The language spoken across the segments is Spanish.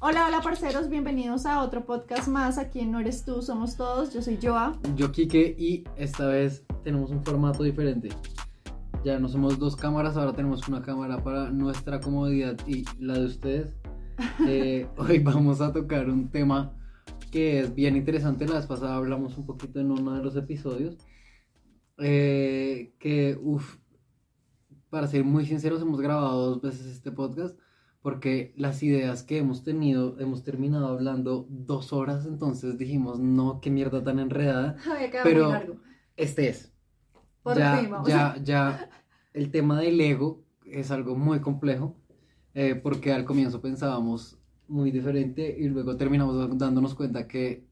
Hola, hola parceros, bienvenidos a otro podcast más. Aquí en No Eres Tú, somos todos. Yo soy Joa. Yo, Kike, y esta vez tenemos un formato diferente. Ya no somos dos cámaras, ahora tenemos una cámara para nuestra comodidad y la de ustedes. Eh, hoy vamos a tocar un tema que es bien interesante. La vez pasada hablamos un poquito en uno de los episodios. Eh, que, uff, para ser muy sinceros, hemos grabado dos veces este podcast porque las ideas que hemos tenido, hemos terminado hablando dos horas, entonces dijimos, no, qué mierda tan enredada. Quedado Pero muy largo. este es. Por ya, fin, vamos ya, ya, el tema del ego es algo muy complejo, eh, porque al comienzo pensábamos muy diferente y luego terminamos dándonos cuenta que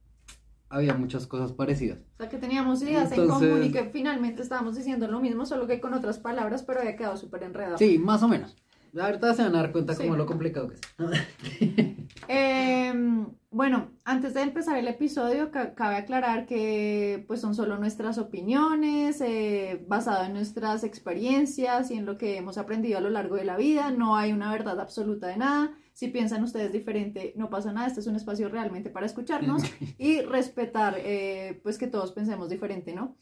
había muchas cosas parecidas. O sea, que teníamos ideas en Entonces- común y que finalmente estábamos diciendo lo mismo, solo que con otras palabras, pero había quedado súper enredado. Sí, más o menos. Ahorita se van a dar cuenta Sí. como lo complicado que es. Em, bueno, antes de empezar el episodio, ca- cabe aclarar que pues son solo nuestras opiniones, eh, basado en nuestras experiencias y en lo que hemos aprendido a lo largo de la vida. No hay una verdad absoluta de nada. Si piensan ustedes diferente, no pasa nada. Este es un espacio realmente para escucharnos y respetar, eh, pues que todos pensemos diferente, ¿no?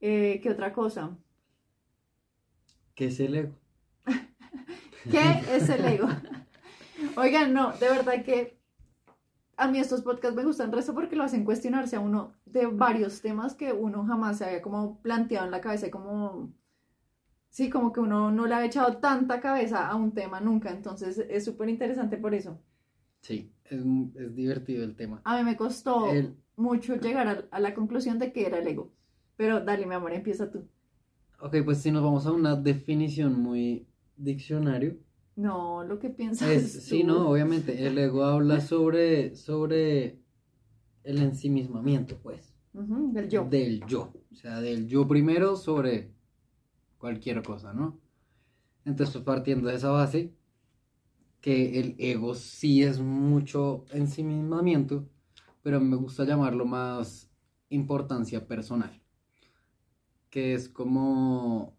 Eh, ¿Qué otra cosa? ¿Qué es el ego? ¿Qué es el ego? Oigan, no, de verdad que a mí estos podcasts me gustan resto porque lo hacen cuestionarse a uno de varios temas que uno jamás se había como planteado en la cabeza, y como, sí, como que uno no le había echado tanta cabeza a un tema nunca, entonces es súper interesante por eso. Sí, es, es divertido el tema. A mí me costó El- mucho llegar a, a la conclusión de que era el ego, pero dale, mi amor, empieza tú. Ok, pues si nos vamos a una definición muy diccionario, No, lo que piensas es, sí, tú. no, obviamente, el ego habla sobre, sobre el ensimismamiento, pues, del yo. del yo, o sea, del yo primero sobre cualquier cosa, ¿no? Entonces, pues, partiendo de esa base, que el ego sí es mucho ensimismamiento, pero me gusta llamarlo más importancia personal, que es como,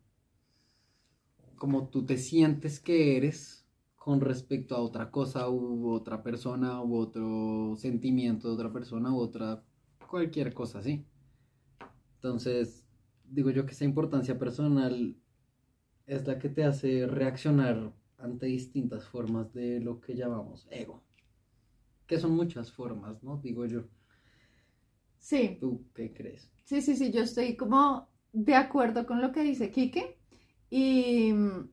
como tú te sientes que eres con respecto a otra cosa u otra persona u otro sentimiento de otra persona u otra cualquier cosa así. Entonces, digo yo que esa importancia personal es la que te hace reaccionar ante distintas formas de lo que llamamos ego. Que son muchas formas, ¿no? Digo yo. Sí. ¿Tú qué crees? Sí, sí, sí, yo estoy como de acuerdo con lo que dice Quique y mm,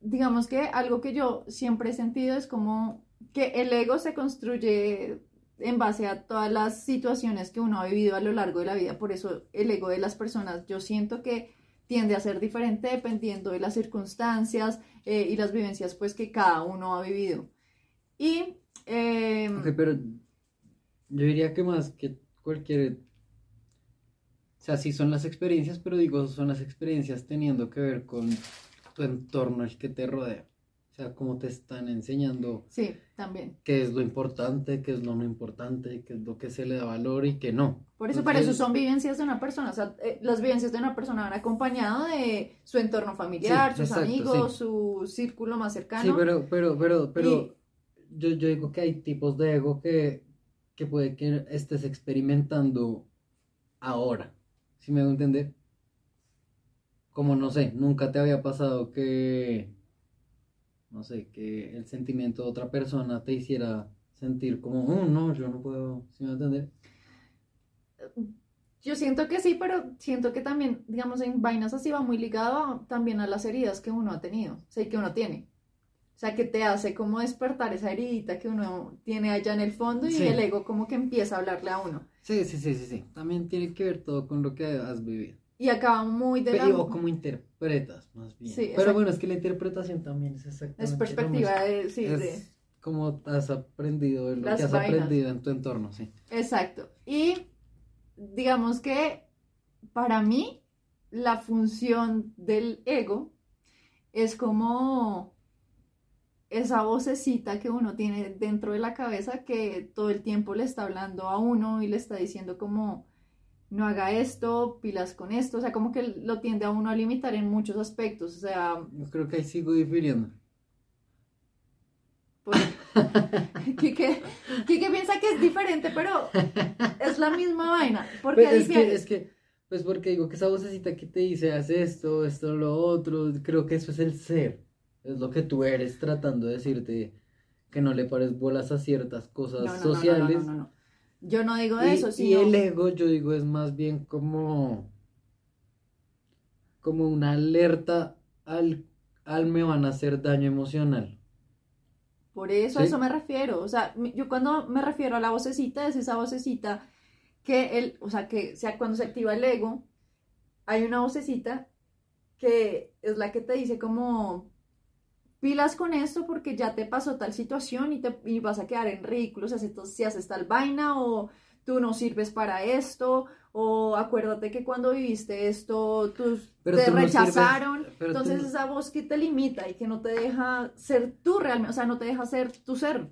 digamos que algo que yo siempre he sentido es como que el ego se construye en base a todas las situaciones que uno ha vivido a lo largo de la vida, por eso el ego de las personas yo siento que tiende a ser diferente dependiendo de las circunstancias eh, y las vivencias pues que cada uno ha vivido. Y em, pero yo diría que más que cualquier... O sea, sí son las experiencias, pero digo, son las experiencias teniendo que ver con tu entorno, el que te rodea. O sea, cómo te están enseñando sí, también. qué es lo importante, qué es lo no importante, qué es lo que se le da valor y qué no. Por eso, para eso Entonces, son vivencias de una persona. O sea, eh, las vivencias de una persona van acompañado de su entorno familiar, Sí, sus exacto, amigos, sí. su círculo más cercano. Sí, pero, pero, pero, pero yo, yo digo que hay tipos de ego que, que puede que estés experimentando ahora. ¿Sí me hago entender? Como no sé, nunca te había pasado que, no sé, que el sentimiento de otra persona te hiciera sentir como, oh, no, yo no puedo, ¿sí me a entender? Yo siento que sí, pero siento que también, digamos, en vainas así va muy ligado también a las heridas que uno ha tenido, o sea, que uno tiene. O sea, que te hace como despertar esa heridita que uno tiene allá en el fondo y Sí. el ego como que empieza a hablarle a uno. Sí, sí, sí, sí, sí. También tiene que ver todo con lo que has vivido. Y acaba muy de la... Pero, o cómo interpretas, más bien. Sí, Pero bueno, es que la interpretación también es exactamente Es perspectiva de... Sí, es de... como has aprendido, lo Las que has vainas. aprendido en tu entorno, sí. Exacto. Y digamos que para mí la función del ego es como esa vocecita que uno tiene dentro de la cabeza que todo el tiempo le está hablando a uno y le está diciendo como no haga esto, pilas con esto, o sea, como que lo tiende a uno a limitar en muchos aspectos, o sea, Yo creo que ahí sigo difiriendo. pues, Quique, Quique piensa que es diferente, pero es la misma vaina. Porque Pues es que, es que, pues porque digo que esa vocecita que te dice, haz esto, esto, lo otro, creo que eso es el ser. Es lo que tú eres tratando de decirte que no le pares bolas a ciertas cosas No, no, no, no, sociales. no, no, no. Yo no digo Y, eso, y sino... el ego, yo digo, es más bien como, como una alerta al, al me van a hacer daño emocional. Por eso a Sí. eso me refiero. O sea, yo cuando me refiero a la vocecita, es esa vocecita que el, o sea, que sea cuando se activa el ego, hay una vocecita que es la que te dice como pilas con esto porque ya te pasó tal situación y, te, y vas a quedar en ridículo si haces, si haces tal vaina o tú no sirves para esto o acuérdate que cuando viviste esto Pero te tú no sirves- rechazaron tú entonces no- esa voz que te limita y que no te deja ser tú realmente o sea no te deja ser tu ser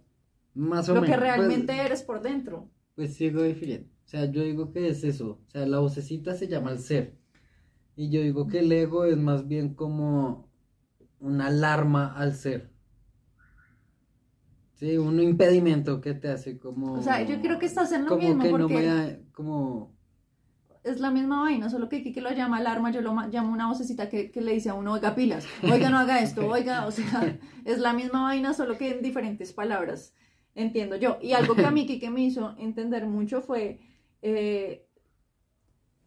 Más o lo menos. que pues- realmente eres por dentro Pues sigo difiriendo. O sea, yo digo que es eso. O sea, la vocecita se llama el ser. Y yo digo que el ego es más bien como una alarma al ser. Sí, un impedimento que te hace como... o sea yo creo que estás en lo como mismo que no porque me da- como... es la misma vaina, solo que Kiki lo llama alarma, yo lo llamo una vocecita que, que le dice a uno, oiga pilas, oiga no haga esto, oiga, o sea, es la misma vaina, solo que en diferentes palabras, entiendo yo. Y algo que a mí Kiki me hizo entender mucho fue, eh,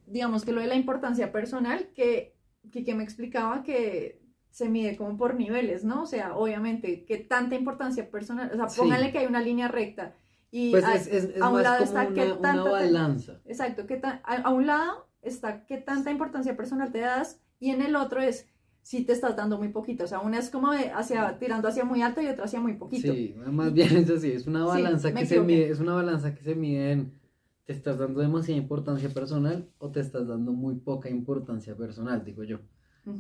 digamos que lo de la importancia personal, que Kiki me explicaba que se mide como por niveles, ¿no? O sea, obviamente, que tanta importancia personal, o sea, Sí. póngale que hay una línea recta. Y Pues a- es, es, es a un lado está una, tanta balanza. Exacto, que ta- a, a un lado está qué tanta importancia personal te das y en el otro es si te estás dando muy poquito. O sea, una es como de hacia, tirando hacia muy alto y otra hacia muy poquito. Sí, más bien es así, es una balanza que se mide, es una balanza que se mide en te estás dando demasiada importancia personal o te estás dando muy poca importancia personal, digo yo.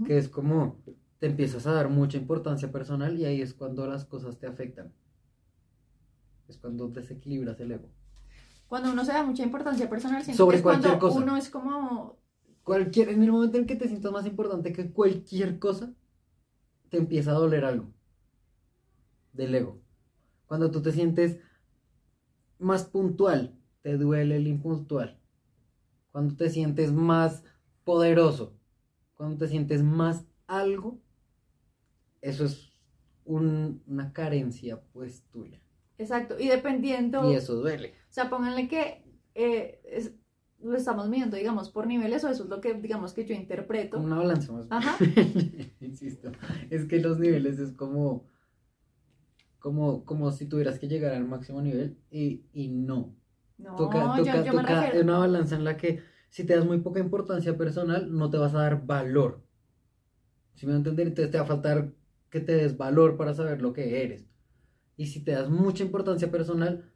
Que es como te empiezas a dar mucha importancia personal y ahí es cuando las cosas te afectan. Es cuando desequilibras el ego. Cuando uno se da mucha importancia personal, siento Sobre que es cuando cualquier cosa. uno es como... Cualquier, en el momento en que te sientas más importante que cualquier cosa, te empieza a doler algo del ego. Cuando tú te sientes más puntual, te duele el impuntual. Cuando te sientes más poderoso, cuando te sientes más algo, eso es un- una carencia pues tuya. Exacto, y dependiendo... Y eso duele. O sea, pónganle que eh, es- lo estamos midiendo, digamos, por niveles o eso es lo que, digamos, que yo interpreto. Una balanza más. Ajá. Insisto, es que los niveles es como, como, como si tuvieras que llegar al máximo nivel y, y no. No, Toca, yo, toca, yo me toca refiero... una balanza en la que si te das muy poca importancia personal, no te vas a dar valor. Si me voy a entender, entonces te va a faltar que te des valor para saber lo que eres. Y si te das mucha importancia personal,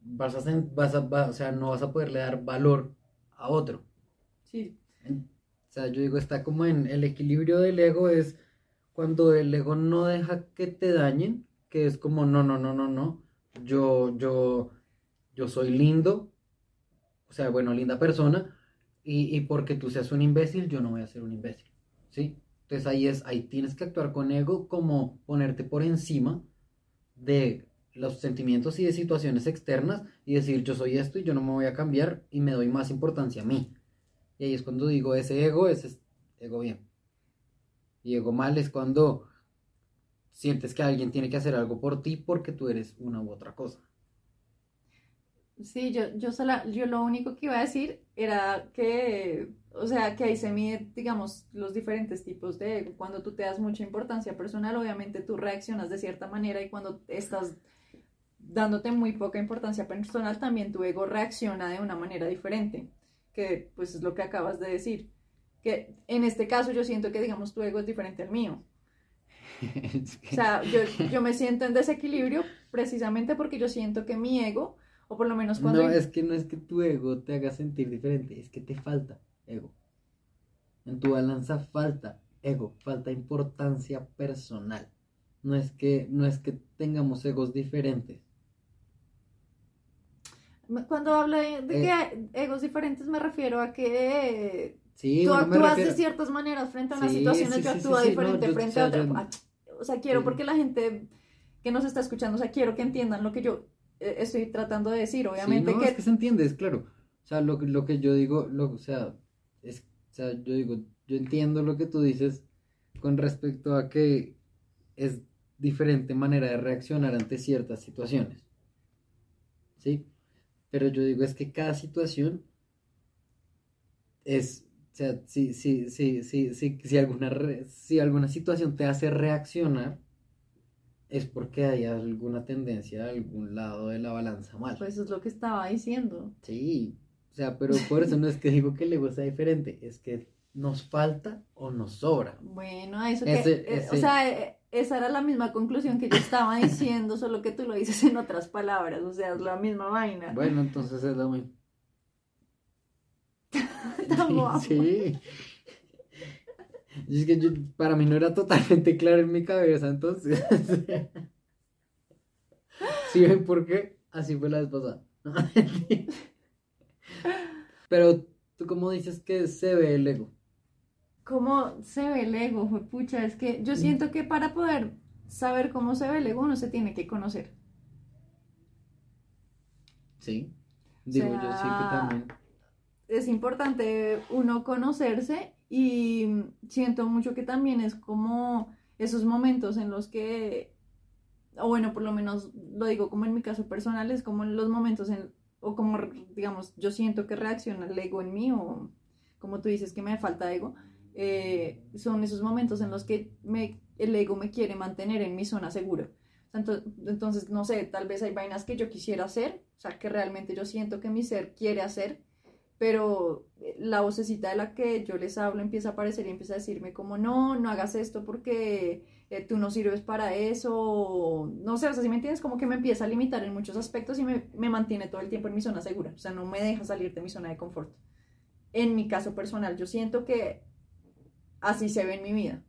vas a, vas a, va- o sea, no vas a poderle dar valor a otro. Sí, O sea, yo digo, está como en el equilibrio del ego es cuando el ego no deja que te dañen, que es como, no, no, no, no, no, yo, yo, yo soy lindo, o sea, bueno, linda persona, y, y porque tú seas un imbécil, yo no voy a ser un imbécil, ¿sí? Entonces ahí es, ahí tienes que actuar con ego como ponerte por encima de los sentimientos y de situaciones externas y decir, yo soy esto y yo no me voy a cambiar y me doy más importancia a mí. Y ahí es cuando digo, ese ego, ese es ego bien. Y ego mal es cuando sientes que alguien tiene que hacer algo por ti porque tú eres una u otra cosa. Sí, yo, yo, sola- yo lo único que iba a decir era que, o sea, que ahí se mide, digamos, los diferentes tipos de ego. Cuando tú te das mucha importancia personal, obviamente tú reaccionas de cierta manera y cuando estás dándote muy poca importancia personal, también tu ego reacciona de una manera diferente, que pues es lo que acabas de decir. Que en este caso yo siento que, digamos, tu ego es diferente al mío. O sea, yo, yo me siento en desequilibrio precisamente porque yo siento que mi ego, o por lo menos cuando... no, es que no es que tu ego te haga sentir diferente, es que te falta ego. En tu balanza falta ego, falta importancia personal. No es que, no es que tengamos egos diferentes. Cuando hablo de, de Eh. que hay egos diferentes me refiero a que Sí, tú no actúas de ciertas maneras frente a unas Sí, situaciones, sí, yo actúo diferente no, yo- frente o a otra. yo- Ah, O sea, quiero porque la gente que nos está escuchando, o sea, quiero que entiendan lo que yo estoy tratando de decir, obviamente Sí, no, que... es que se entiende, es claro. O sea, lo, que- lo que yo digo, lo, o sea, es, o sea, yo digo, yo entiendo lo que tú dices con respecto a que es diferente manera de reaccionar ante ciertas situaciones. ¿Sí? Pero yo digo, es que cada situación es, o sea, si, si, si, si, si, si alguna, si alguna situación te hace reaccionar, es porque hay alguna tendencia a algún lado de la balanza mal. Pues eso es lo que estaba diciendo. Sí, o sea, pero por eso no es que digo que el ego sea diferente, es que nos falta o nos sobra. Bueno, eso que... Ese- eh, O sea, eh, esa era la misma conclusión que yo estaba diciendo, solo que tú lo dices en otras palabras, o sea, es la misma vaina. Bueno, entonces es lo mismo. Sí. Y es que yo- para mí no era totalmente claro en mi cabeza, entonces. ¿Sí ven por qué? Así fue la vez pasada. Pero tú cómo dices que se ve el ego. ¿Cómo se ve el ego? Fue pucha, es que yo siento que para poder saber cómo se ve el ego uno se tiene que conocer. Sí. Digo, yo sí que también. Es importante uno conocerse y siento mucho que también es como esos momentos en los que, o bueno, por lo menos lo digo como en mi caso personal, es como en los momentos en, o como, digamos, yo siento que reacciona el ego en mí o como tú dices que me falta ego, eh, son esos momentos en los que me, el ego me quiere mantener en mi zona segura. Entonces, no sé, tal vez hay vainas que yo quisiera hacer, o sea, que realmente yo siento que mi ser quiere hacer, pero eh, la vocecita de la que yo les hablo empieza a aparecer y empieza a decirme como, no, no hagas esto porque eh, tú no sirves para eso, no sé, o sea, si me entiendes, como que me empieza a limitar en muchos aspectos y me, me mantiene todo el tiempo en mi zona segura, o sea, no me deja salir de mi zona de confort. En mi caso personal, yo siento que así se ve en mi vida.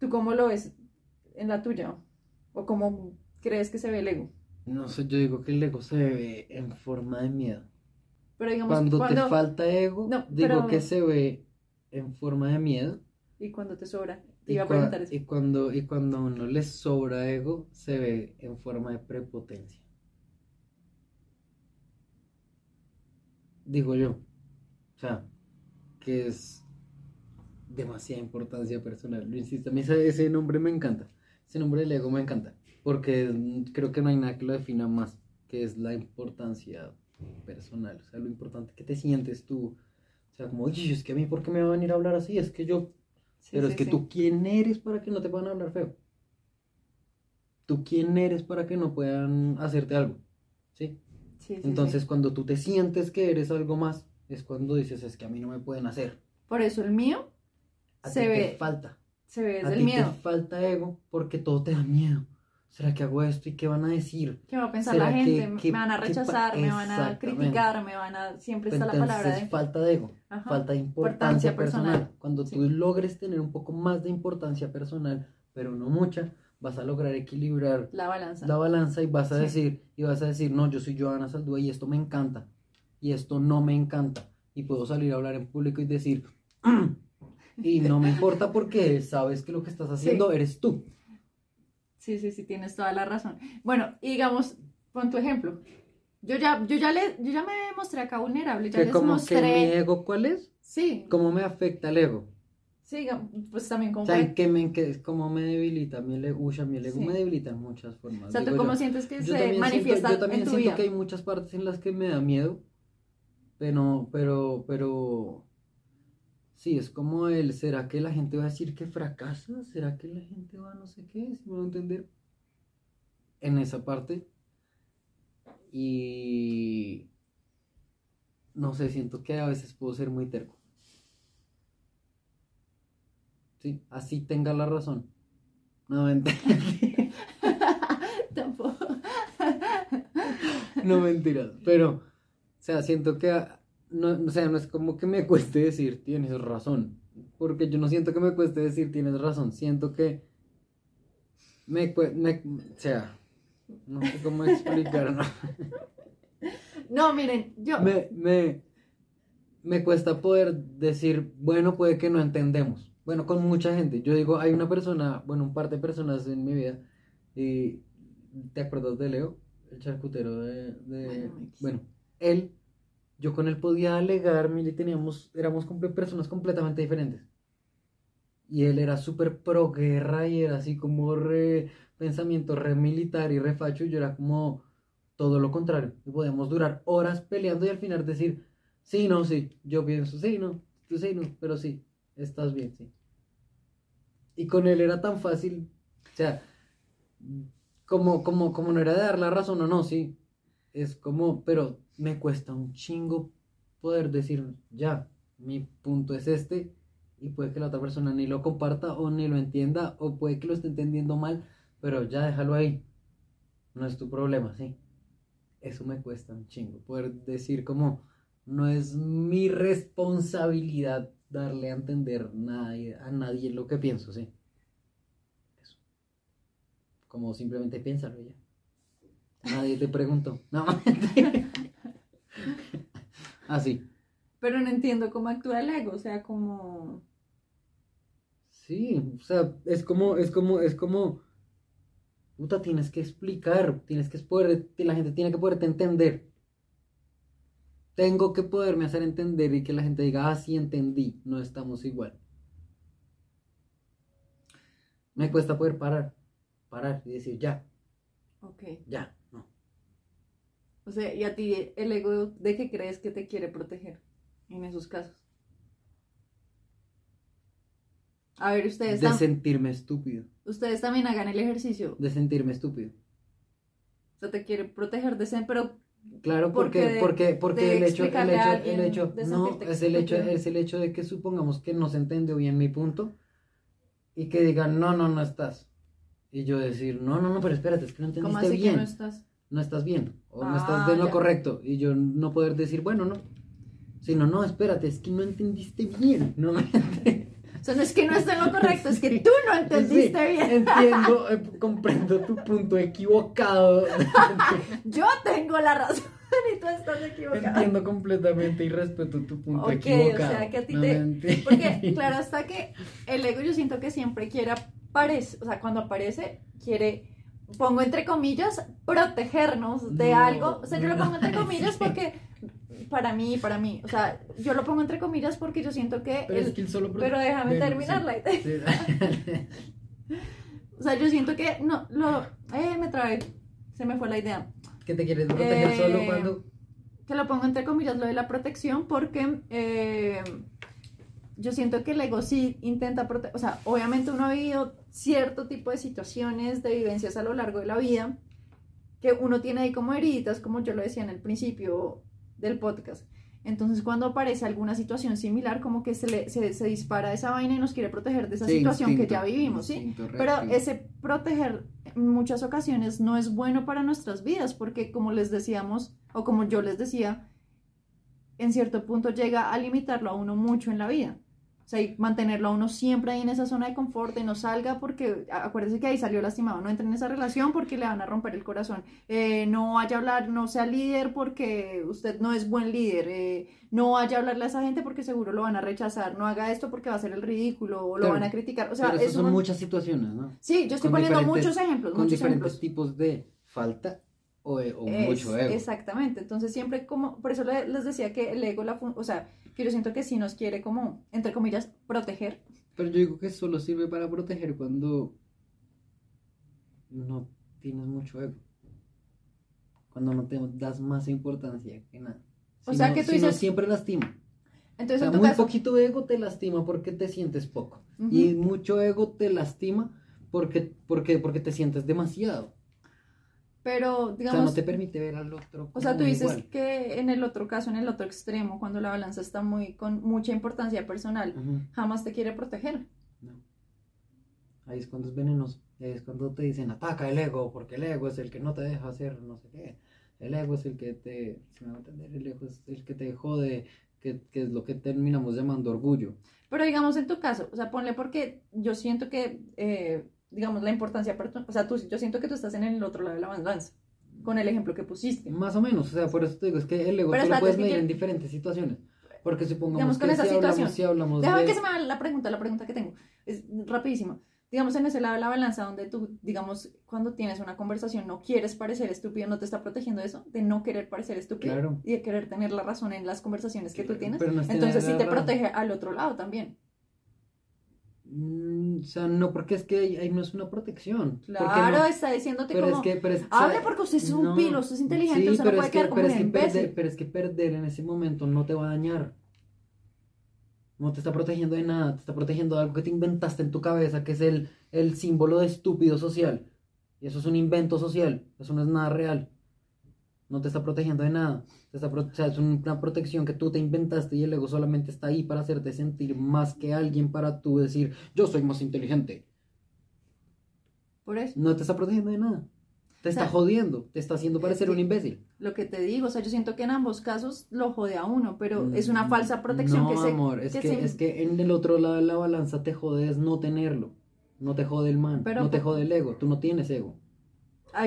¿Tú cómo lo ves en la tuya? ¿O cómo crees que se ve el ego? No sé, yo digo que el ego se ve en forma de miedo. Pero digamos, Cuando te cuando- falta ego, No, digo pero- que se ve en forma de miedo. y cuando te sobra. Te Y, iba a preguntar eso. y cuando, y cuando a uno le sobra ego, se ve en forma de prepotencia. Digo yo. O sea, que es demasiada importancia personal. Lo insisto, a mí ese, ese nombre me encanta. Ese nombre del ego me encanta. Porque creo que no hay nada que lo defina más, que es la importancia personal. O sea, lo importante que te sientes tú. O sea, como, oye, es que a mí, ¿por qué me van a venir a hablar así? Es que yo Sí, pero sí, es que sí. tú, ¿quién eres para que no te puedan hablar feo? ¿Tú quién eres para que no puedan hacerte algo? ¿Sí? Entonces, cuando tú te sientes que eres algo más, es cuando dices, es que a mí no me pueden hacer. Por eso el mío A se ti te ve, falta. se ve A desde el ti miedo. te falta ego porque todo te da miedo. ¿Será que hago esto y qué van a decir? ¿Qué va a pensar ¿Será la gente? que- me van a rechazar, me van a criticar, me van a... Siempre está la palabra de... falta de ego. Ajá. falta de importancia Importancia personal. personal. Cuando Sí. tú logres tener un poco más de importancia personal, pero no mucha, vas a lograr equilibrar La balanza. la balanza y vas a Sí. decir, y vas a decir, no, yo soy Joana Saldúa y esto me encanta, y esto no me encanta, y puedo salir a hablar en público y decir, y no me importa porque sabes que lo que estás haciendo eres tú. Sí, sí, sí, tienes toda la razón. Bueno, y digamos, pon tu ejemplo. Yo ya, yo ya, le, yo ya me mostré acá vulnerable, ya Que les como que mi mostré... ego, ¿cuál es? Sí, ¿Cómo me afecta el ego? sí, pues también O como... sea, fue- ¿en qué me, en qué- cómo me debilita mi ego? Uy, el ego Sí. me debilita en muchas formas. O sea, ¿tú cómo yo. sientes que se manifiesta siento, yo también en tu siento vida? que hay muchas partes en las que me da miedo, pero, pero, pero, sí, es como el, ¿será que la gente va a decir que fracasa? ¿Será que la gente va a no sé qué? Si me voy a entender? En esa parte. Y, no sé, siento que a veces puedo ser muy terco. Sí, así tenga la razón. No, mentira. Tampoco. No mentiras, pero, o sea, siento que, no, o sea, no es como que me cueste decir tienes razón, porque yo no siento que me cueste decir tienes razón, siento que me, me- o sea, no sé cómo explicarlo, No, miren, yo... me, me, me cuesta poder decir, bueno, puede que no entendemos, bueno, con mucha gente, yo digo, hay una persona, bueno, un par de personas en mi vida Y ¿te acuerdas de Leo? El charcutero de... de- Bueno, X. bueno, él, yo con él podía alegarme y teníamos, éramos personas completamente diferentes. Y él era súper pro guerra y era así como re pensamiento re militar y re facho. Y yo era como todo lo contrario. Y podíamos durar horas peleando y al final decir, sí, no, sí, yo pienso, sí, no, tú sí, no, pero sí, estás bien, sí. Y con él era tan fácil, o sea, como, como, como no era de dar la razón o no, sí. Es como, pero me cuesta un chingo poder decir, ya, mi punto es este, y puede que la otra persona ni lo comparta o ni lo entienda, o puede que lo esté entendiendo mal, pero ya déjalo ahí. No es tu problema, sí. Eso me cuesta un chingo, poder decir como, no es mi responsabilidad darle a entender a nadie lo que pienso, sí. Eso. Como simplemente piénsalo ya. Nadie te preguntó. No. Así. Pero no entiendo cómo actúa el ego, o sea, como... Sí, o sea, es como, es como, es como, puta, tienes que explicar, tienes que poder, la gente tiene que poderte entender. Tengo que poderme hacer entender y que la gente diga, ah, sí entendí, no estamos igual. Me cuesta poder parar, parar y decir, ya, Ok. ya. O sea, ¿y a ti el ego de qué crees que te quiere proteger en esos casos? A ver, ustedes, De sentirme estúpido, ustedes también hagan el ejercicio. de sentirme estúpido. O sea, te quiere proteger de ese, pero Claro, Porque porque, de- porque, porque de el hecho, el hecho, el hecho, no, es el hecho, es el hecho de que supongamos que no se entendió bien mi punto y que digan, no, no, no estás. Y yo decir, no, no, no, pero espérate, es que no ¿cómo entendiste así que bien, no estás? No estás bien, o no Ah, estás de lo ya. correcto. Y yo no poder decir, bueno, no. Sino, no, espérate, es que no entendiste bien, no me O sea, no es que no esté en lo correcto, es que tú no entendiste Sí, bien. Entiendo, eh, comprendo tu punto equivocado. Yo tengo la razón y tú estás equivocado. Entiendo completamente y respeto tu punto Ok, o equivocado. sea, que a ti No te-. Porque, claro, hasta que el ego yo siento que siempre quiere aparecer, o sea, cuando aparece, quiere, pongo entre comillas, protegernos de No, algo. O sea, yo lo pongo entre comillas porque, para mí, para mí, o sea, yo lo pongo entre comillas porque yo siento que, Pero el- es que él solo pero déjame Bueno, terminar sí, la idea. sí. o sea, yo siento que, no, lo, eh, me trabé, se me fue la idea. ¿Que te quieres proteger Eh, solo cuando? que lo pongo entre comillas lo de la protección porque eh, yo siento que el ego sí intenta proteger, o sea, obviamente uno ha vivido cierto tipo de situaciones, de vivencias a lo largo de la vida, que uno tiene ahí como heridas, como yo lo decía en el principio del podcast. Entonces cuando aparece alguna situación similar, como que se, le, se, se dispara esa vaina y nos quiere proteger de esa Sí, situación instinto, que ya vivimos, ¿sí? Pero ese proteger en muchas ocasiones no es bueno para nuestras vidas, porque como les decíamos, o como yo les decía, en cierto punto llega a limitarlo a uno mucho en la vida. O sea, y mantenerlo a uno siempre ahí en esa zona de confort y no salga porque, acuérdese que ahí salió lastimado, no entre en esa relación porque le van a romper el corazón. Eh, no vaya a hablar, no sea líder porque usted no es buen líder. Eh, no vaya a hablarle a esa gente porque seguro lo van a rechazar. No haga esto porque va a ser el ridículo o lo Claro. van a criticar. O sea, Pero es esas son un- muchas situaciones, ¿no? Sí, yo estoy con poniendo muchos ejemplos, Con muchos diferentes ejemplos. tipos de falta o, eh, o Es- mucho ego. Exactamente, entonces siempre como, por eso le- les decía que el ego, la o sea, que yo siento que sí nos quiere como, entre comillas, proteger. Pero yo digo que solo sirve para proteger cuando no tienes mucho ego. Cuando no te das más importancia que nada. O Si sea, no- que tú si no, dices- siempre lastima. O Entonces, sea, en tu muy caso, poquito ego te lastima porque te sientes poco. Y mucho ego te lastima porque, porque, porque te sientes demasiado. Pero O sea, digamos, no te permite ver al otro. o sea, tú dices igual. que en el otro caso, en el otro extremo, cuando la balanza está muy con mucha importancia personal, Ujú, jamás te quiere proteger. no. Ahí es cuando es venenoso. Ahí es cuando te dicen ataca el ego, porque el ego es el que no te deja hacer no sé qué. El ego es el que te. Si me va a entender, el ego es el que te jode, que, que es lo que terminamos llamando orgullo. Pero digamos en tu caso, o sea, ponle porque yo siento que, eh, digamos, la importancia, o sea, tú, yo siento que tú estás en el otro lado de la balanza, con el ejemplo que pusiste. Más o menos, o sea, por eso te digo, es que el tú lo puedes es que medir yo- en diferentes situaciones. Porque supongamos Digamos, con que esa si hablamos, situación. si hablamos Déjame de... que se me haga la pregunta, la pregunta que tengo. Es rapidísimo. digamos, en ese lado de la balanza donde tú, digamos, cuando tienes una conversación no quieres parecer estúpido, no te está protegiendo eso, de no querer parecer estúpido Claro. y de querer tener la razón en las conversaciones que tú tienes. Pero no Entonces sí te protege al otro lado también. Mm, o sea, no, porque es que ahí, ahí no es una protección. Claro, no- está diciéndote pero como, es que, pero es- hable porque usted es un no, pilo, usted es inteligente, usted no pero puede es que, quedar como pero es que perder, pero es que perder en ese momento no te va a dañar. No te está protegiendo de nada, te está protegiendo de algo que te inventaste en tu cabeza, que es el, el símbolo de estúpido social. Y eso es un invento social, eso no es nada real. No te está protegiendo de nada. Te está pro- o sea, es una protección que tú te inventaste y el ego solamente está ahí para hacerte sentir más que alguien para tú decir, yo soy más inteligente. Por eso, No te está protegiendo de nada. Te está sea, jodiendo, te está haciendo parecer un que- imbécil. lo que te digo, o sea, yo siento que en ambos casos lo jode a uno, pero es una falsa protección Mm, no, que se... amor, es que, se- es que en el otro lado de la balanza te jode es no tenerlo. No te jode el man, Pero no te jode el ego. Tú no tienes ego. A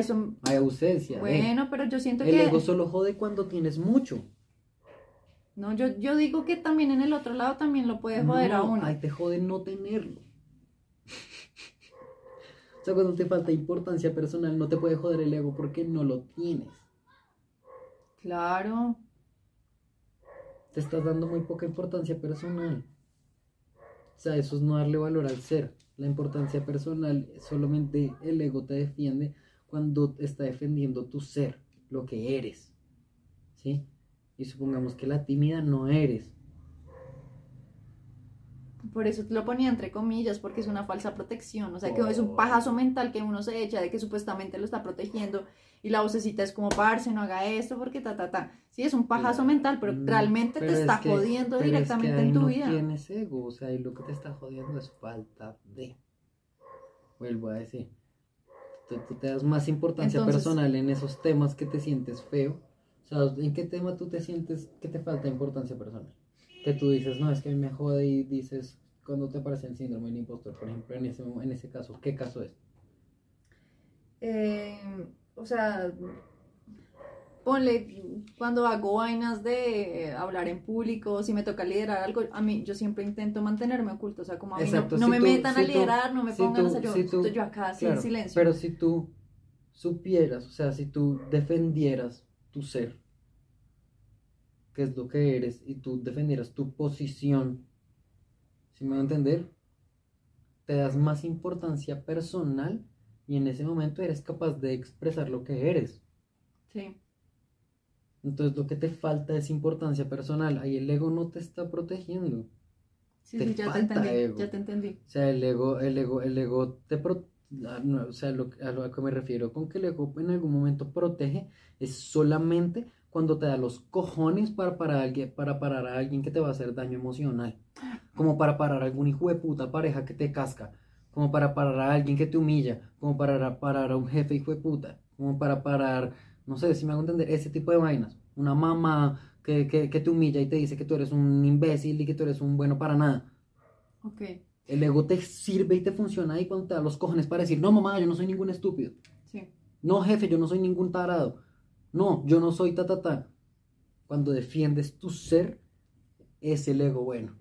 Hay ausencia. eh. Bueno, pero yo siento El que... ego solo jode cuando tienes mucho. No, yo, yo digo que también en el otro lado también lo puede joder a No, uno. Ahí te jode no tenerlo. o sea, cuando te falta importancia personal, no te puede joder el ego porque no lo tienes. Claro. Te estás dando muy poca importancia personal. O sea, eso es no darle valor al ser. La importancia personal, solamente el ego te defiende cuando está defendiendo tu ser, lo que eres. ¿Sí? Y supongamos que la tímida no eres. Por eso te lo ponía entre comillas, porque es una falsa protección. O sea, que es un Oh. pajazo mental que uno se echa de que supuestamente lo está protegiendo y la vocecita es como, parce, no haga esto porque ta, ta, ta. Sí, es un pajazo mental, pero Mm, realmente pero te es está que- jodiendo pero es que directamente en tu no vida. tienes ego, o sea, ahí lo que te está jodiendo es falta de. Vuelvo a decir. Tú, tú te das más importancia Entonces- personal en esos temas que te sientes feo. O sea, ¿en qué tema tú te sientes que te falta importancia personal? Que tú dices, no, es que a mí me jode y dices, cuando te aparece el síndrome del impostor, por ejemplo, en ese, en ese caso, ¿qué caso es? Eh, o sea, ponle, cuando hago vainas de hablar en público, si me toca liderar algo, a mí yo siempre intento mantenerme oculto, o sea, como a mí Exacto, no, si me tú- metan a tú- liderar, no me si pongan, tú- o sea, yo, yo acá así Claro, en silencio. Pero si tú supieras, o sea, si tú defendieras tu ser, que es lo que eres, y tú defendieras tu posición, si me va a entender? Te das más importancia personal y en ese momento eres capaz de expresar lo que eres. Sí. Entonces lo que te falta es importancia personal. Ahí el ego no te está protegiendo. Sí, Te sí, ya te falta entendí, ego. ya te entendí. O sea, el ego, el ego, el ego te pro- no, o sea, lo, a lo que me refiero con que el ego en algún momento protege es solamente cuando te da los cojones para parar a alguien, para parar a alguien que te va a hacer daño emocional. Como para parar a algún hijo de puta pareja que te casca. Como para parar a alguien que te humilla. Como para parar a un jefe hijo de puta. Como para parar, no sé si me hago entender, ese tipo de vainas. Una mamá que, que, que te humilla y te dice que tú eres un imbécil y que tú eres un bueno para nada. Ok. El ego te sirve y te funciona ahí cuando te da los cojones para decir, no mamá, yo no soy ningún estúpido. Sí. No jefe, yo no soy ningún tarado. No, yo no soy ta ta ta. Cuando defiendes tu ser, es el ego bueno.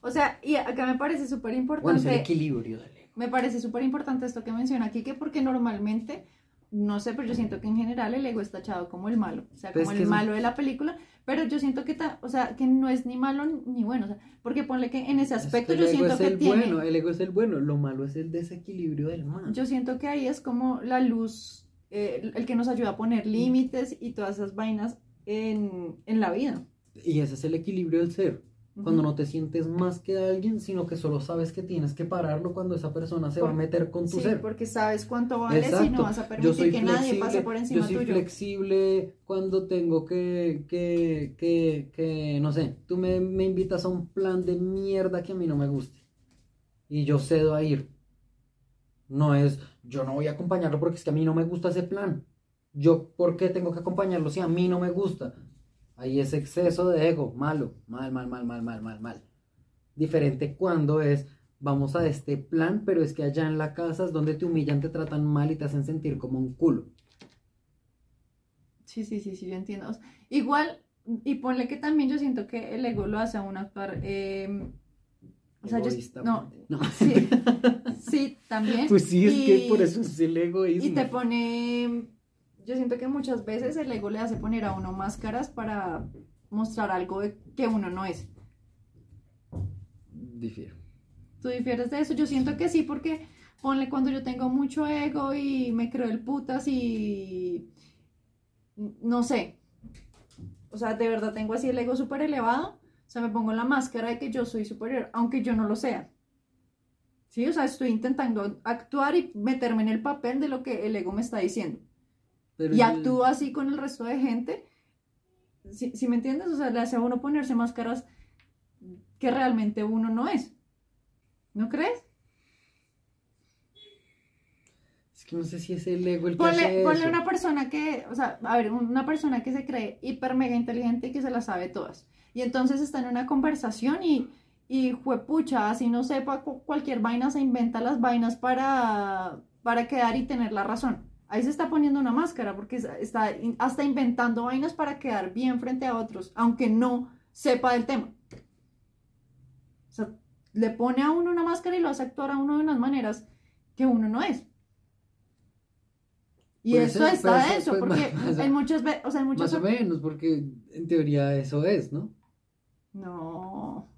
O sea, y acá me parece súper Bueno, es el importante, equilibrio del ego. me parece súper importante esto que menciona aquí, que porque normalmente, no sé, pero yo siento que en general el ego está echado como el malo, o sea, Pero como es el es- malo de la película, pero yo siento que, ta- o sea, que no es ni malo ni bueno, o sea, porque ponle que en ese Es aspecto que yo el ego siento es que el tiene, bueno, el ego es el bueno. Lo malo es el desequilibrio del mal. yo siento que ahí es como la luz, eh, el que nos ayuda a poner límites y todas esas vainas en, en la vida. Y ese es el equilibrio del ser. Cuando no te sientes más que alguien, sino que solo sabes que tienes que pararlo cuando esa persona se va a meter con tu Sí, ser. porque sabes cuánto vales y no Exacto. vas a permitir que nadie pase flexible, por encima yo soy tuyo. flexible cuando tengo que, que, que, que, no sé, tú me, me invitas a un plan de mierda que a mí no me guste. Y yo cedo a ir. No es, yo no voy a acompañarlo porque es que a mí no me gusta ese plan. Yo, ¿por qué tengo que acompañarlo si a mí no me gusta? Ahí es exceso de ego, malo, mal, mal, mal, mal, mal, mal, mal. Diferente cuando es, vamos a este plan, pero es que allá en la casa es donde te humillan, te tratan mal y te hacen sentir como un culo. Sí, sí, sí, sí, yo entiendo. Igual, y ponle que también yo siento que el ego lo hace a uno actuar eh, O sea, yo, no, no. sí, sí, también. Pues sí, es que por eso es el egoísmo. Y te pone, yo siento que muchas veces el ego le hace poner a uno máscaras para mostrar algo de- que uno no es. Difiero. ¿Tú difieres de eso? Yo siento que sí, porque ponle cuando yo tengo mucho ego y me creo el putas y no sé. O sea, de verdad tengo así el ego súper elevado. O sea, me pongo la máscara de que yo soy superior, aunque yo no lo sea. Sí, o sea, estoy intentando actuar y meterme en el papel de lo que el ego me está diciendo. Pero y actúo así con el resto de gente. ¿Sí, sí me entiendes? O sea, le hace a uno ponerse máscaras que realmente uno no es. ¿No crees? Es que no sé si es el ego el que Ponle, hace ponle eso. una persona que, o sea, a ver, una persona que se cree hiper mega inteligente y que se las sabe todas. Y entonces está en una conversación y, y juepucha, así no sepa cu- cualquier vaina, se inventa las vainas para, para quedar y tener la razón. Ahí se está poniendo una máscara porque es- está hasta inventando vainas para quedar bien frente a otros, aunque no sepa del tema. O sea, le pone a uno una máscara y lo hace actuar a uno de unas maneras que uno no es. Y Puede eso está eso, pues, porque en muchas veces, o sea, en muchas Más o menos, porque en teoría eso es, ¿no? No.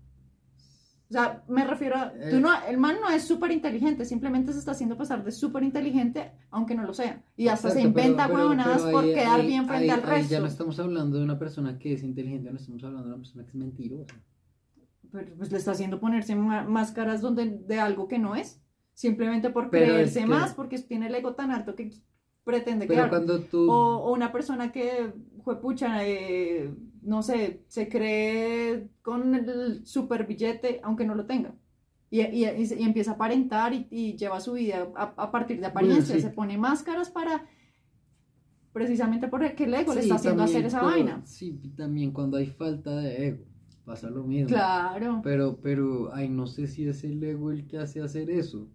O sea, me refiero a. Eh. Tú no, el man no es súper inteligente, simplemente se está haciendo pasar de súper inteligente, aunque no lo sea. Y hasta se Exacto, pero- inventa pero- huevonadas pero por quedar ahí- bien frente ahí- al ahí resto. ya no estamos hablando de una persona que es inteligente, no estamos hablando de una persona que es mentirosa. Pero pues le está haciendo ponerse máscaras donde, de algo que no es. Simplemente por es creerse que- más, porque tiene el ego tan alto que pretende tú... O, o una persona que, juepucha, eh, no sé, se cree con el super billete, aunque no lo tenga. Y, y- y empieza a aparentar y, y lleva su vida a, a partir de apariencia. sí. Se pone máscaras para. Precisamente porque el ego le Sí, está haciendo también, hacer esa pero- vaina. Sí, también cuando hay falta de ego, pasa lo mismo. Claro. Pero, pero, ay, no sé si es el ego el que hace hacer eso.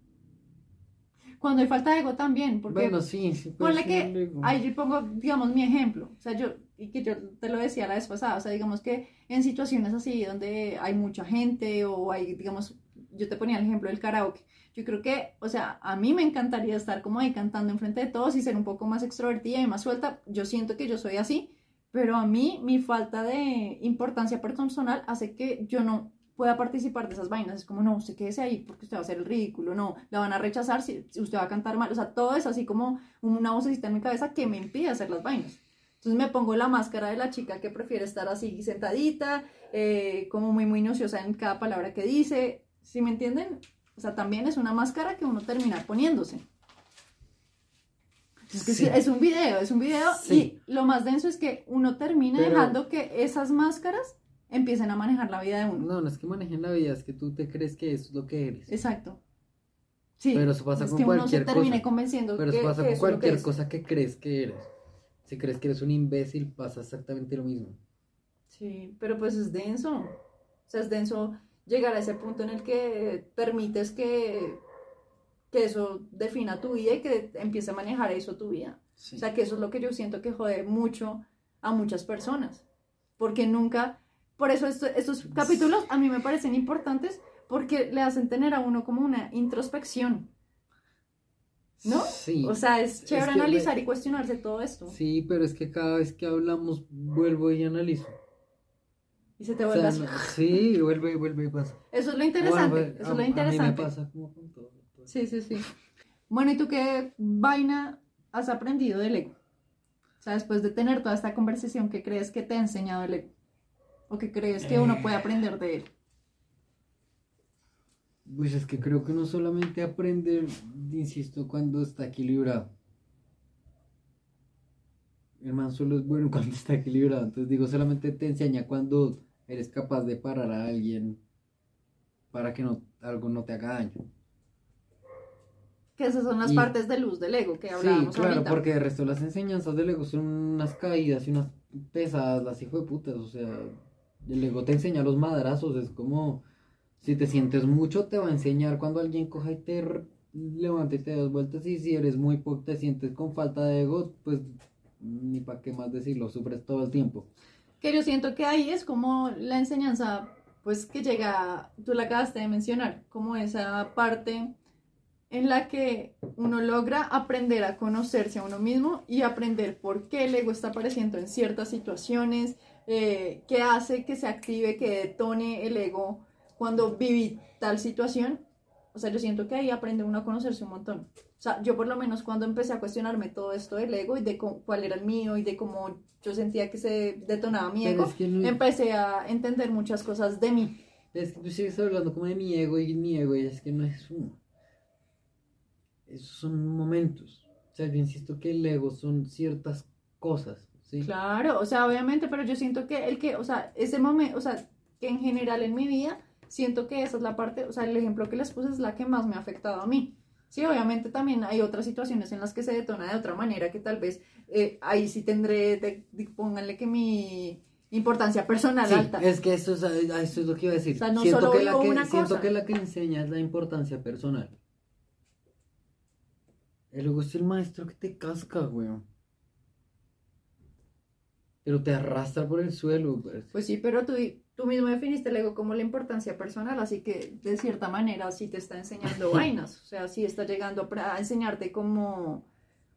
Cuando hay falta de ego también. Porque Bueno, sí, sí. Ponle el que, ahí yo pongo, digamos, mi ejemplo, o sea, yo, y que yo te lo decía la vez pasada, o sea, digamos que en situaciones así donde hay mucha gente o hay, digamos, yo te ponía el ejemplo del karaoke, yo creo que, o sea, a mí me encantaría estar como ahí cantando enfrente de todos y ser un poco más extrovertida y más suelta, yo siento que yo soy así, pero a mí mi falta de importancia personal hace que yo no pueda participar de esas vainas. Es como, no, usted quédese ahí porque usted va a hacer el ridículo, no, la van a rechazar si, usted va a cantar mal. O sea, todo es así como una vocecita en mi cabeza que me impide hacer las vainas. Entonces me pongo la máscara de la chica que prefiere estar así sentadita, eh, como muy, muy nociosa en cada palabra que dice. ¿Sí me entienden? O sea, también es una máscara que uno termina poniéndose. Es que Sí. sí, es un video, es un video Sí. y lo más denso es que uno termina Pero- dejando que esas máscaras empiecen a manejar la vida de uno. No, no es que manejen la vida, es que tú te crees que eso es lo que eres. Exacto. Sí. Pero eso pasa es con que uno se cualquier termine cosa. convenciendo Pero que, eso pasa con eso que cualquier cosa que crees que eres. Si crees que eres un imbécil, pasa exactamente lo mismo. Sí, pero pues es denso. O sea, es denso llegar a ese punto en el que permites que, que eso defina tu vida y que empiece a manejar eso tu vida. Sí. O sea, que eso es lo que yo siento que jode mucho a muchas personas. Porque nunca, por eso esto- estos capítulos a mí me parecen importantes porque le hacen tener a uno como una introspección. ¿No? Sí. O sea, es chévere que- analizar y cuestionarse todo esto. Sí, pero es que cada vez que hablamos, vuelvo y analizo. Y se te O vuelve sea, así. no- sí, vuelve y vuelve y pasa. Eso es lo interesante. Vuelve, eso es a- lo A mí interesante. me pasa como con todo. todo. Sí, sí, sí. Bueno, ¿y tú qué vaina has aprendido del ego? O sea, después de tener toda esta conversación, ¿qué crees que te ha enseñado el ego? ¿O qué crees que uno puede aprender de él? Pues es que creo que no solamente aprende, insisto, cuando está equilibrado. El man solo es bueno cuando está equilibrado. Entonces digo, solamente te enseña cuando eres capaz de parar a alguien para que no, algo no te haga daño. Que esas son las Y- partes de luz del ego que Sí, hablábamos claro, ahorita. porque de resto las enseñanzas del ego son unas caídas y unas pesadas, las hijo de putas, o sea, el ego te enseña los madrazos, es como, si te sientes mucho, te va a enseñar cuando alguien coja y te levanta y te das vueltas, y si eres muy poco, te sientes con falta de ego, pues, ni para qué más decirlo, sufres todo el tiempo. Que yo siento que ahí es como la enseñanza pues que llega, tú la acabaste de mencionar, como esa parte en la que uno logra aprender a conocerse a uno mismo y aprender por qué el ego está apareciendo en ciertas situaciones, eh, qué hace que se active, que detone el ego cuando viví tal situación. O sea, yo siento que ahí aprende uno a conocerse un montón. O sea, yo por lo menos cuando empecé a cuestionarme todo esto del ego y de cuál era el mío y de cómo yo sentía que se detonaba mi ego, empecé a entender muchas cosas de mí. Es que tú sigues hablando como de mi ego y mi ego y es que no es uno esos son momentos. O sea, yo insisto que el ego son ciertas cosas, ¿sí? Claro, o sea, obviamente, pero yo siento que el que, o sea, ese momento, o sea, que en general en mi vida, siento que esa es la parte, o sea, el ejemplo que les puse es la que más me ha afectado a mí. Sí, obviamente también hay otras situaciones en las que se detona de otra manera, que tal vez eh, ahí sí tendré, pónganle que mi importancia personal alta. Es que eso es, eso es lo que iba a decir. O sea, no siento solo que la que, siento que la que enseña es la importancia personal. El es el maestro que te casca, weón. Pero te arrastra por el suelo. Pues sí, pero tú, tú mismo definiste el ego como la importancia personal, así que de cierta manera sí te está enseñando vainas. O sea, sí está llegando a enseñarte como,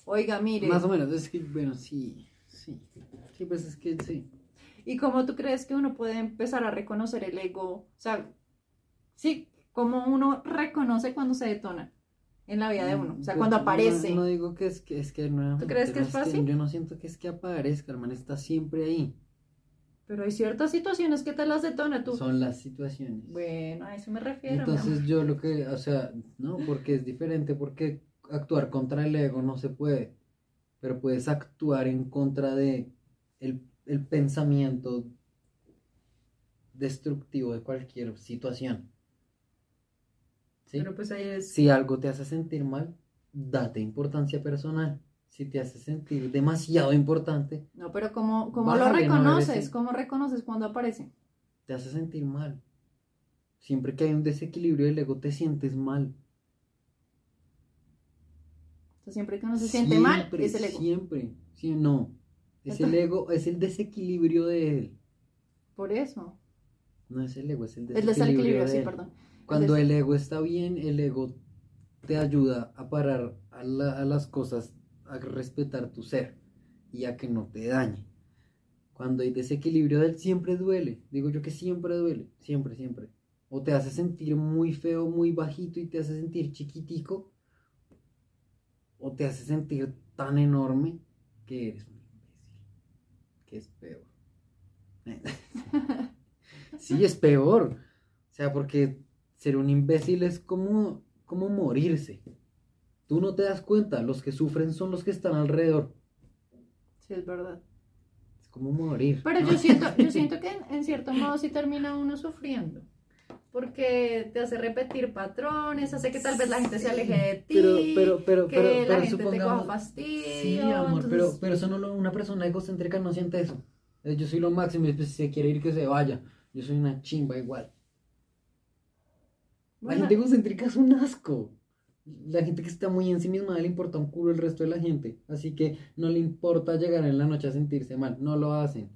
oiga, mire. Más o menos, es que, bueno, sí, sí. Sí, pues es que sí. ¿Y cómo tú crees que uno puede empezar a reconocer el ego? O sea, sí, cómo uno reconoce cuando se detona en la vida de uno. O sea, cuando aparece. No, digo que es que, es que no. ¿Tú crees que es fácil? yo no siento que es que aparezca, hermano, está siempre ahí. Pero hay ciertas situaciones que te las detona tú. Son las situaciones. Bueno, a eso me refiero. Entonces yo lo que, o sea, no, porque es diferente, porque actuar contra el ego no se puede, pero puedes actuar en contra de el, el pensamiento destructivo de cualquier situación. Pero pues ahí es... Si algo te hace sentir mal, date importancia personal. Si te hace sentir demasiado importante. No, pero ¿cómo, cómo lo reconoces? ¿Cómo reconoces cuando aparece? Te hace sentir mal. Siempre que hay un desequilibrio del ego, te sientes mal. siempre que uno se siente mal, es el ego. Siempre. Sí, no. Es el ego, es el desequilibrio de él. Por eso. No es el ego, es el desequilibrio. El desequilibrio, sí, perdón. Cuando el ego está bien, el ego te ayuda a parar a, las cosas, a respetar tu ser y a que no te dañe. Cuando hay desequilibrio del siempre duele. Digo yo que siempre duele, siempre, siempre. O te hace sentir muy feo, muy bajito y te hace sentir chiquitico. O te hace sentir tan enorme que eres un imbécil. Que es peor. sí, es peor. O sea, porque ser un imbécil es como, como morirse. Tú no te das cuenta, los que sufren son los que están alrededor. Sí, es verdad. Es como morir. Pero yo siento, yo siento que en, cierto modo sí termina uno sufriendo. Porque te hace repetir patrones, hace que tal vez la gente se aleje de ti. Pero, pero, pero, que pero, la gente te coja fastidio. Sí, amor, pero, pero eso no una persona egocéntrica no siente eso. Yo soy lo máximo y después si se quiere ir que se vaya. Yo soy una chimba igual. La gente egocéntrica es un asco. La gente que está muy en sí misma le importa un culo el resto de la gente. Así que no le importa llegar en la noche a sentirse mal. No lo hacen.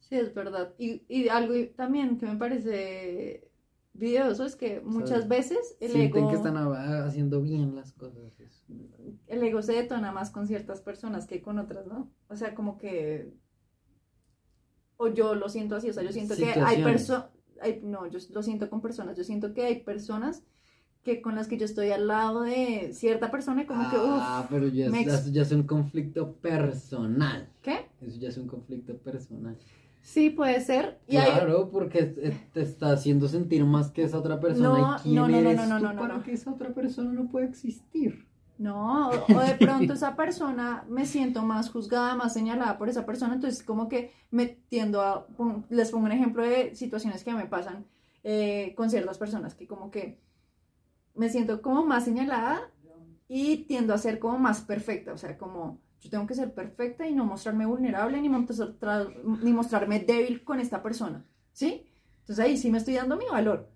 Sí, es verdad. Y, algo también que me parece videoso es que muchas veces el Sienten que están haciendo bien las cosas. El ego se detona más con ciertas personas que con otras, ¿no? O sea, como que... O yo lo siento así, o sea, yo siento que hay personas no, yo lo siento con personas, yo siento que hay personas que con las que yo estoy al lado de cierta persona como que, Ah, pero ya, ya, es un conflicto personal. ¿Qué? Eso ya es un conflicto personal. Sí, puede ser. claro, porque te está haciendo sentir más que esa otra persona. No, ¿Y quién no, no, no, no, no, no, para que esa otra persona no puede existir? No, o de pronto esa persona me siento más juzgada, más señalada por esa persona, entonces como que me tiendo a, les pongo un ejemplo de situaciones que me pasan eh, con ciertas personas, que como que me siento como más señalada y tiendo a ser como más perfecta, o sea, como yo tengo que ser perfecta y no mostrarme vulnerable ni, ni mostrarme débil con esta persona, ¿sí? Entonces ahí sí me estoy dando mi valor,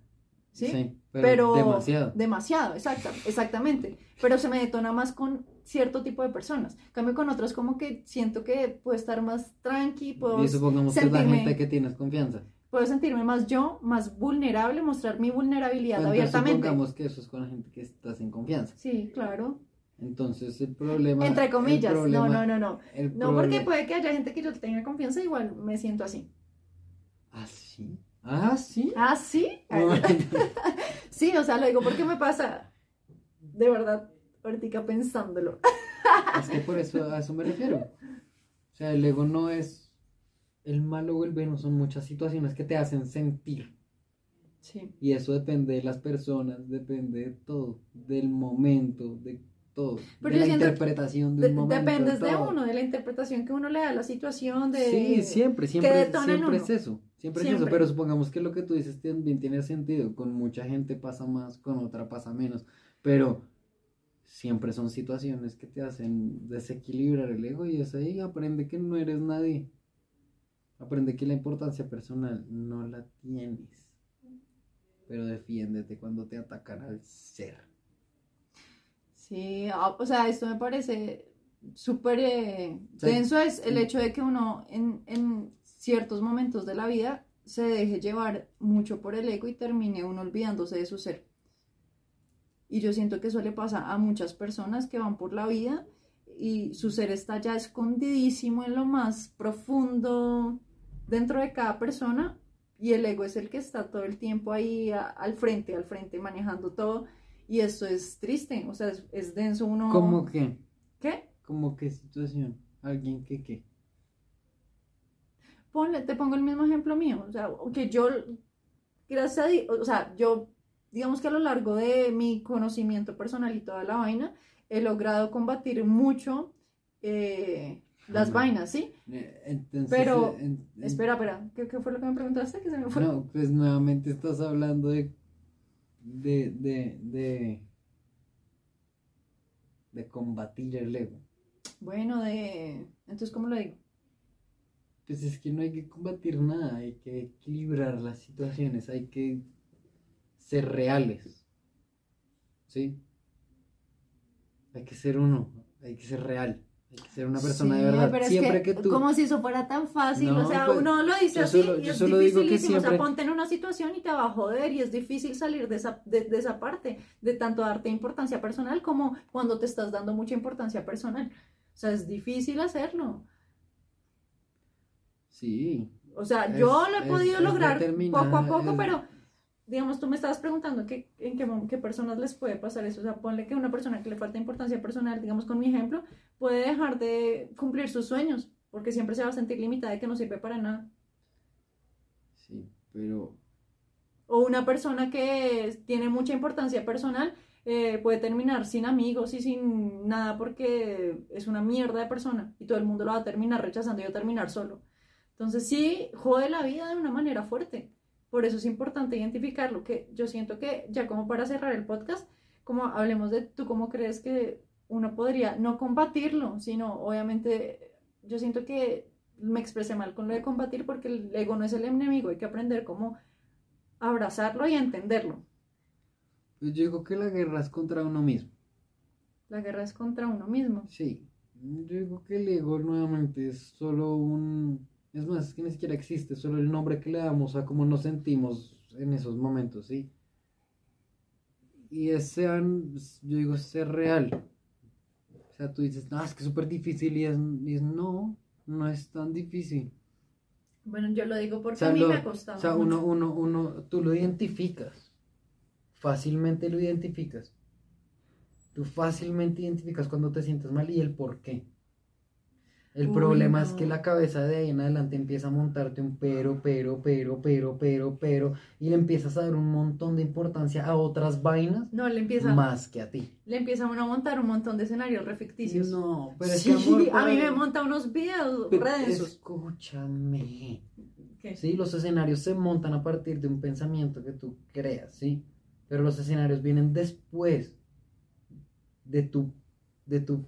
¿sí? pero, demasiado. Demasiado, exacto, exactamente. Pero se me detona más con cierto tipo de personas. cambio con otros como que siento que puedo estar más tranqui, puedo Y supongamos que es la gente que tienes confianza. Puedo sentirme más yo, más vulnerable, mostrar mi vulnerabilidad Entonces, abiertamente. supongamos que eso es con la gente que estás en confianza. Sí, claro. Entonces el problema... Entre comillas. problema- no, no, no, no. No, porque puede que haya gente que yo tenga confianza, igual me siento así. ¿Ah, sí? ¿Ah, sí? ¿Ah? Sí, o sea, lo digo porque me pasa. De verdad, ahorita pensándolo. Es que por eso a eso me refiero. O sea, el ego no es el malo o el bueno, son muchas situaciones que te hacen sentir. Sí. Y eso depende de las personas, depende de todo, del momento, de todo. Pero de la interpretación de un momento. dependes de todo. uno, de la interpretación que uno le da a la situación, de... Sí, siempre, siempre, siempre es eso. Siempre, es eso. Siempre. Pero supongamos que lo que tú dices también tiene sentido. Con mucha gente pasa más, con otra pasa menos. Pero siempre son situaciones que te hacen desequilibrar el ego y es ahí aprende que no eres nadie. Aprende que la importancia personal no la tienes. Pero defiéndete cuando te atacan al ser. Sí, ah, o sea, esto me parece súper eh, denso, es el hecho de que uno en, en ciertos momentos de la vida se deje llevar mucho por el ego y termine uno olvidándose de su ser. Y yo siento que eso le pasa a muchas personas que van por la vida y su ser está ya escondidísimo en lo más profundo dentro de cada persona y el ego es el que está todo el tiempo ahí a- al frente, al frente, manejando todo. Y eso es triste, o sea, es, es denso uno. ¿Cómo que? ¿Qué? ¿Cómo qué situación? ¿Alguien que qué? Ponle, te pongo el mismo ejemplo mío, o sea, que yo, gracias a Dios, o sea, yo, digamos que a lo largo de mi conocimiento personal y toda la vaina, he logrado combatir mucho eh, las vainas, ¿sí? Eh, Entonces, Pero, eh, en- en- Espera, espera, ¿qué, qué fue lo que me preguntaste? Que se me fue. No, pues nuevamente estás hablando de de de de de combatir el ego. Bueno, de... Entonces, ¿cómo lo digo? Pues es que no hay que combatir nada, hay que equilibrar las situaciones, hay que ser reales. ¿Sí? Hay que ser uno, hay que ser real, hay que ser una persona de verdad. pero es Siempre que, tú Como si eso fuera tan fácil, No, o sea, pues, uno lo dice yo así solo- y yo es solo digo que dificilísimo, o sea, siempre- ponte en una situación y te va a joder y es difícil salir de esa, de, de esa parte, de tanto darte importancia personal como cuando te estás dando mucha importancia personal. O sea, es difícil hacerlo. Sí, O sea, Es- yo lo he es- podido es lograr poco a poco, es- pero digamos, tú me estabas preguntando que, en qué, qué personas les puede pasar eso. O sea, ponle que una persona que le falta importancia personal, digamos con mi ejemplo, puede dejar de cumplir sus sueños porque siempre se va a sentir limitada y que no sirve para nada. sí, pero O una persona que tiene mucha importancia personal eh, puede terminar sin amigos y sin nada porque es una mierda de persona y todo el mundo lo va a terminar rechazando y va a terminar solo. Entonces sí, jode la vida de una manera fuerte. Por eso es importante identificarlo, que yo siento que ya como para cerrar el podcast, como hablemos de tú cómo crees que uno podría no combatirlo, sino obviamente yo siento que me expresé mal con lo de combatir porque el ego no es el enemigo, hay que aprender cómo abrazarlo y entenderlo. pues yo digo que la guerra es contra uno mismo. La guerra es contra uno mismo. Sí, yo digo que el ego nuevamente es solo un... Es más, que ni siquiera existe, es solo el nombre que le damos a cómo nos sentimos en esos momentos, ¿sí? Y es sean, yo digo, ser real. O sea, tú dices, no, es que es súper difícil y es, y es, no, no es tan difícil. Bueno, yo lo digo porque O sea, a mí lo- me ha costado. O sea, mucho. uno, uno, uno, tú lo identificas. Fácilmente lo identificas. Tú fácilmente identificas cuando te sientes mal y el por qué. El Uy, problema no. es que la cabeza de ahí en adelante empieza a montarte un pero, pero, pero, pero, pero, pero, y le empiezas a dar un montón de importancia a otras vainas No, le empieza, más que a ti. le empieza uno a montar un montón de escenarios reficticios. No, pero es Sí, que amor, a mí me monta unos videos redensos. Escúchame. ¿Qué? Sí, los escenarios se montan a partir de un pensamiento que tú creas, ¿sí? Pero los escenarios vienen después de tu, de tu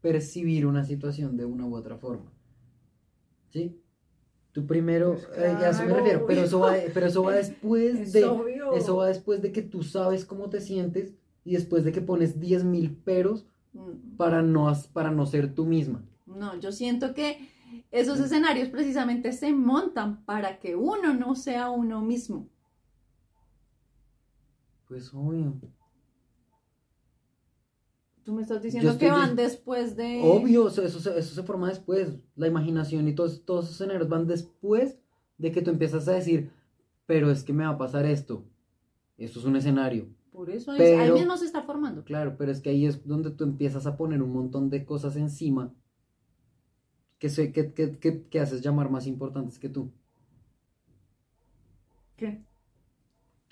percibir una situación de una u otra forma. ¿Sí? Tú primero, Pues eh, a eso me refiero, pero eso va, pero eso va después Es de, obvio. eso va después de que tú sabes cómo te sientes y después de que pones 10 mil peros Mm, para no, para no ser tú misma. No, yo siento que esos escenarios precisamente se montan para que uno no sea uno mismo. Pues obvio. Tú me estás diciendo que van de- después de... Obvio, eso, eso, se- eso se forma después. La imaginación y todos, todos esos escenarios van después de que tú empiezas a decir, pero es que me va a pasar esto. Esto es un escenario. Por eso es- Pero- ahí mismo se está formando. Claro, pero es que ahí es donde tú empiezas a poner un montón de cosas encima que, se, que, que, que, que haces llamar más importantes que tú. ¿Qué?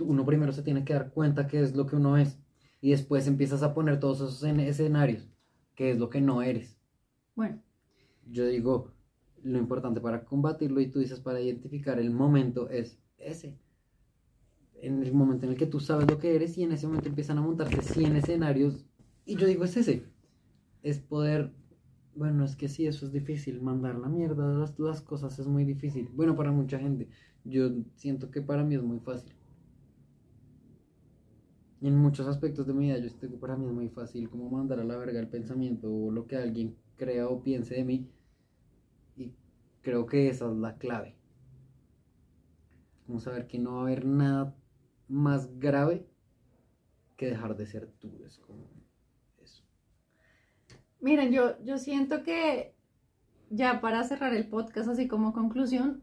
Uno primero se tiene que dar cuenta qué es lo que uno es y después empiezas a poner todos esos en- escenarios, qué es lo que no eres. Bueno, Yo digo, lo importante para combatirlo y tú dices para identificar el momento es ese. En el momento en el que tú sabes lo que eres y en ese momento empiezan a montarse 100 escenarios y yo digo es ese. Es poder, bueno, es que sí, eso es difícil, mandar la mierda las, las cosas es muy difícil. Bueno, para mucha gente, yo siento que para mí es muy fácil. En muchos aspectos de mi vida, yo siento que para mí es muy fácil como mandar a la verga el pensamiento o lo que alguien crea o piense de mí. Y creo que esa es la clave. Como saber que no va a haber nada más grave que dejar de ser tú. Es como eso. miren, yo, yo siento que ya para cerrar el podcast, así como conclusión,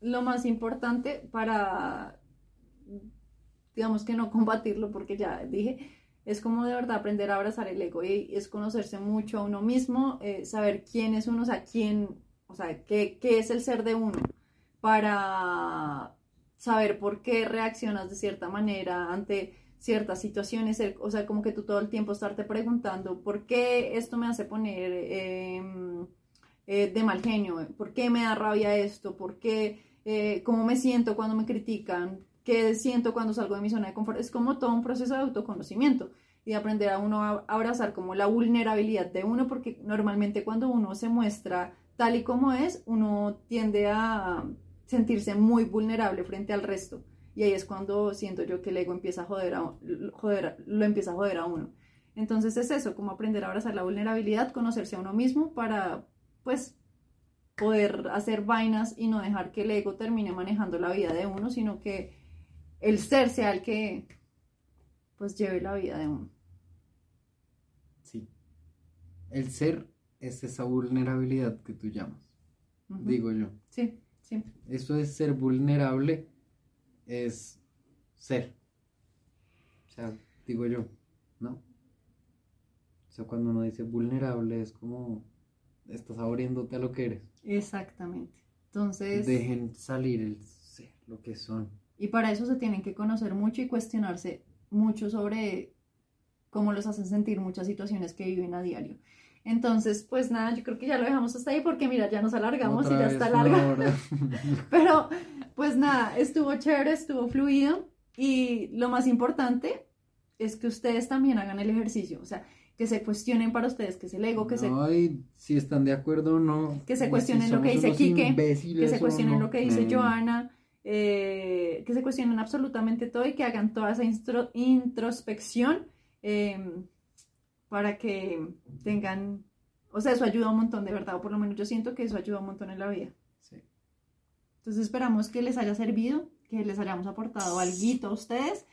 lo más importante para, digamos que no combatirlo, porque ya dije, es como de verdad aprender a abrazar el ego y es conocerse mucho a uno mismo, eh, saber quién es uno, o sea, quién, o sea, qué, qué es el ser de uno, para saber por qué reaccionas de cierta manera ante ciertas situaciones, o sea, como que tú todo el tiempo estarte preguntando, ¿por qué esto me hace poner em, eh, de mal genio? ¿Por qué me da rabia esto? ¿Por qué, eh, cómo me siento cuando me critican? ¿Qué siento cuando salgo de mi zona de confort? Es como todo un proceso de autoconocimiento y de aprender a uno a abrazar como la vulnerabilidad de uno, porque normalmente cuando uno se muestra tal y como es, uno tiende a sentirse muy vulnerable frente al resto. Y ahí es cuando siento yo que el ego empieza a joder, a, joder lo empieza a joder a uno. Entonces es eso, como aprender a abrazar la vulnerabilidad, conocerse a uno mismo para, pues, poder hacer vainas y no dejar que el ego termine manejando la vida de uno, sino que el ser sea el que, pues, lleve la vida de uno. Sí. El ser es esa vulnerabilidad que tú llamas. Digo yo. Sí, sí. Eso es ser vulnerable, es ser. O sea, digo yo, ¿no? O sea, cuando uno dice vulnerable es como estás abriéndote a lo que eres. Exactamente. Entonces, Dejen salir el ser, lo que son. Y para eso se tienen que conocer mucho y cuestionarse mucho sobre cómo los hacen sentir muchas situaciones que viven a diario. Entonces, pues nada, yo creo que ya lo dejamos hasta ahí porque mira, ya nos alargamos Otra y ya vez está larga. Pero, pues nada, estuvo chévere, estuvo fluido y lo más importante es que ustedes también hagan el ejercicio, o sea, que se cuestionen para ustedes que es el ego, que se, No, y si están de acuerdo o no. Que se cuestionen si lo que dice Quique, que se cuestionen no. lo que dice Mm. Joana, eh, que se cuestionen absolutamente todo y que hagan toda esa introspección eh, para que tengan, o sea, eso ayuda un montón, de verdad, o por lo menos yo siento que eso ayuda un montón en la vida. Sí. Entonces esperamos que les haya servido, que les hayamos aportado algo a ustedes,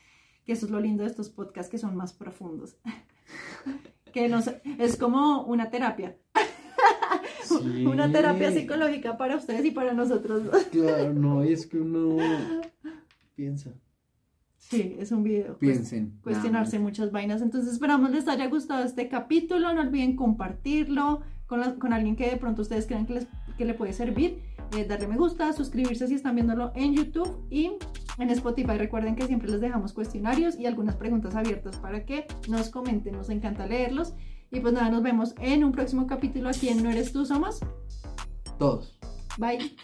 que eso es lo lindo de estos podcasts que son más profundos. que nos, es como una terapia, Sí. una terapia psicológica para ustedes y para nosotros. Claro, no, es que uno piensa. Sí, es un video. pues, Piensen. cuestionarse nada muchas vainas. Entonces esperamos les haya gustado este capítulo. No olviden compartirlo con, la- con alguien que de pronto ustedes crean que, les, que le puede servir. eh, darle me gusta, suscribirse si están viéndolo en YouTube y en Spotify. Recuerden que siempre les dejamos cuestionarios y algunas preguntas abiertas para que nos comenten. Nos encanta leerlos. Y pues nada, nos vemos en un próximo capítulo aquí en No Eres Tú Somos. Todos. Bye.